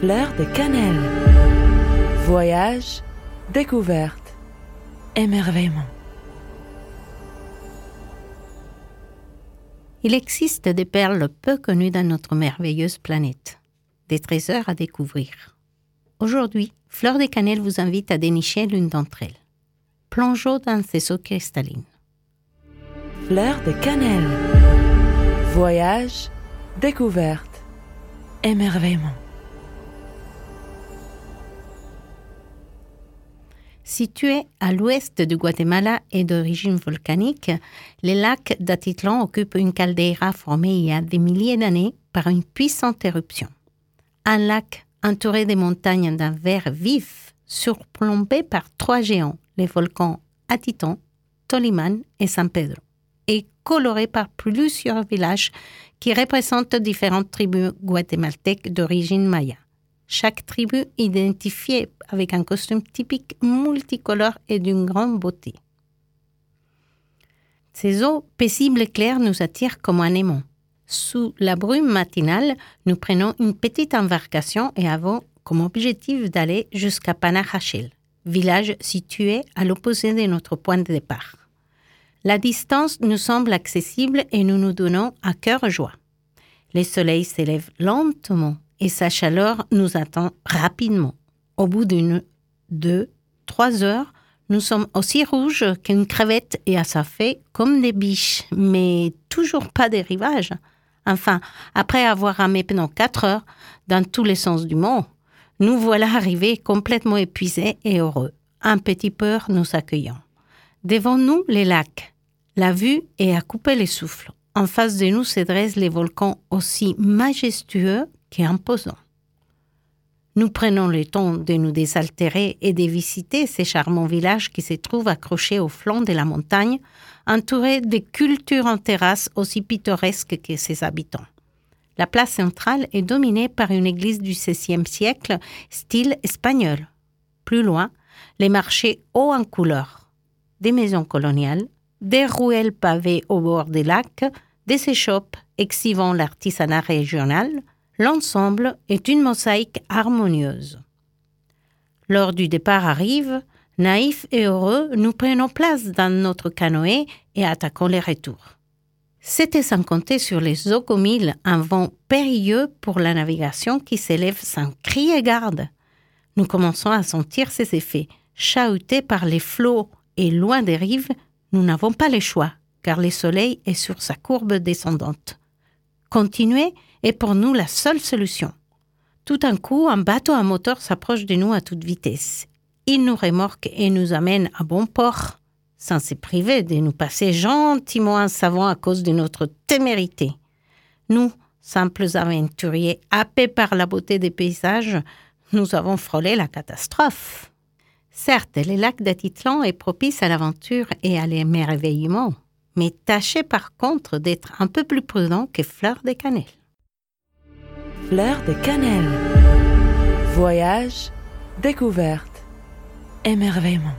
Fleur de cannelle. Voyage, découverte, émerveillement. Il existe des perles peu connues dans notre merveilleuse planète, des trésors à découvrir. Aujourd'hui, Fleur de Cannelle vous invite à dénicher l'une d'entre elles. Plongeons dans ses eaux cristallines. Fleur de cannelle. Voyage, découverte, émerveillement. Situé à l'ouest du Guatemala et d'origine volcanique, le lac d'Atitlan occupe une caldeira formée il y a des milliers d'années par une puissante éruption. Un lac entouré de montagnes d'un vert vif, surplombé par trois géants, les volcans Atiton, Toliman et San Pedro, et coloré par plusieurs villages qui représentent différentes tribus guatémaltèques d'origine maya chaque tribu identifiée avec un costume typique multicolore et d'une grande beauté. Ces eaux paisibles et claires nous attirent comme un aimant. Sous la brume matinale, nous prenons une petite embarcation et avons comme objectif d'aller jusqu'à Panajachel, village situé à l'opposé de notre point de départ. La distance nous semble accessible et nous nous donnons à cœur joie. Le soleil s'élève lentement et sa chaleur nous attend rapidement. Au bout d'une, deux, trois heures, nous sommes aussi rouges qu'une crevette et fait comme des biches, mais toujours pas des rivages. Enfin, après avoir ramé pendant quatre heures dans tous les sens du mot, nous voilà arrivés complètement épuisés et heureux, un petit peur nous accueillant. Devant nous, les lacs. La vue est à couper les souffles. En face de nous se dressent les volcans aussi majestueux imposant. Nous prenons le temps de nous désaltérer et de visiter ces charmants villages qui se trouvent accrochés au flanc de la montagne, entourés de cultures en terrasse aussi pittoresques que ses habitants. La place centrale est dominée par une église du XVIe siècle, style espagnol. Plus loin, les marchés hauts en couleur, des maisons coloniales, des ruelles pavées au bord des lacs, des échoppes exhibant l'artisanat régional, L'ensemble est une mosaïque harmonieuse. Lors du départ arrive, naïfs et heureux, nous prenons place dans notre canoë et attaquons les retours. C'était sans compter sur les Ocomiles un vent périlleux pour la navigation qui s'élève sans crier garde. Nous commençons à sentir ses effets. Chahutés par les flots et loin des rives, nous n'avons pas le choix, car le soleil est sur sa courbe descendante. Continuer est pour nous la seule solution. Tout d'un coup, un bateau à moteur s'approche de nous à toute vitesse. Il nous remorque et nous amène à bon port, sans se priver de nous passer gentiment un savant à cause de notre témérité. Nous, simples aventuriers happés par la beauté des paysages, nous avons frôlé la catastrophe. Certes, le lac d'Atitlan est propice à l'aventure et à l'émerveillement, mais tâchez par contre d'être un peu plus prudent que Fleur de Cannelle. Fleur de cannelle. Voyage, découverte, émerveillement.